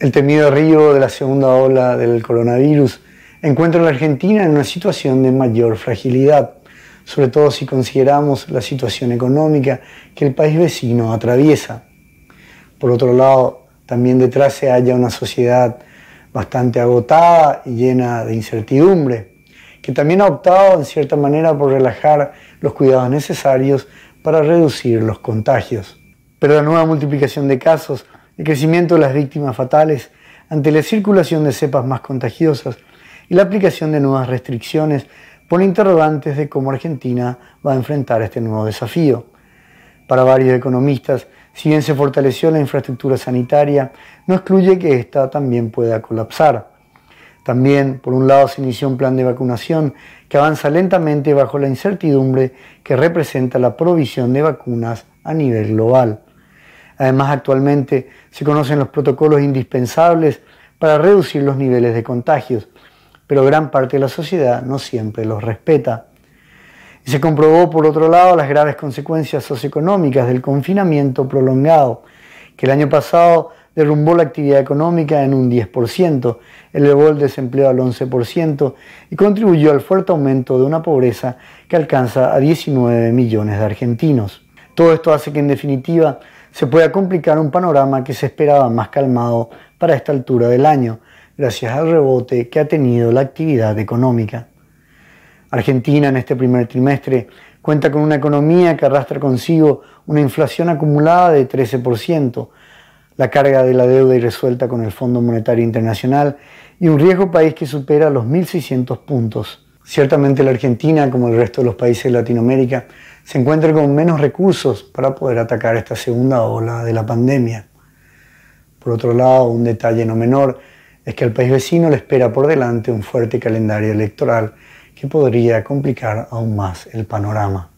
El temido río de la segunda ola del coronavirus encuentra a la Argentina en una situación de mayor fragilidad, sobre todo si consideramos la situación económica que el país vecino atraviesa. Por otro lado, también detrás se halla una sociedad bastante agotada y llena de incertidumbre, que también ha optado en cierta manera por relajar los cuidados necesarios para reducir los contagios. Pero la nueva multiplicación de casos, el crecimiento de las víctimas fatales ante la circulación de cepas más contagiosas y la aplicación de nuevas restricciones pone interrogantes de cómo Argentina va a enfrentar este nuevo desafío. Para varios economistas, si bien se fortaleció la infraestructura sanitaria, no excluye que ésta también pueda colapsar. También, por un lado, se inició un plan de vacunación que avanza lentamente bajo la incertidumbre que representa la provisión de vacunas a nivel global. Además, actualmente se conocen los protocolos indispensables para reducir los niveles de contagios, pero gran parte de la sociedad no siempre los respeta. Y se comprobó, por otro lado, las graves consecuencias socioeconómicas del confinamiento prolongado, que el año pasado derrumbó la actividad económica en un 10%, elevó el desempleo al 11% y contribuyó al fuerte aumento de una pobreza que alcanza a 19 millones de argentinos. Todo esto hace que en definitiva se pueda complicar un panorama que se esperaba más calmado para esta altura del año, gracias al rebote que ha tenido la actividad económica. Argentina en este primer trimestre cuenta con una economía que arrastra consigo una inflación acumulada de 13%, la carga de la deuda irresuelta con el Fondo Monetario Internacional y un riesgo país que supera los 1.600 puntos. Ciertamente la Argentina, como el resto de los países de Latinoamérica, se encuentra con menos recursos para poder atacar esta segunda ola de la pandemia. Por otro lado, un detalle no menor es que al país vecino le espera por delante un fuerte calendario electoral que podría complicar aún más el panorama.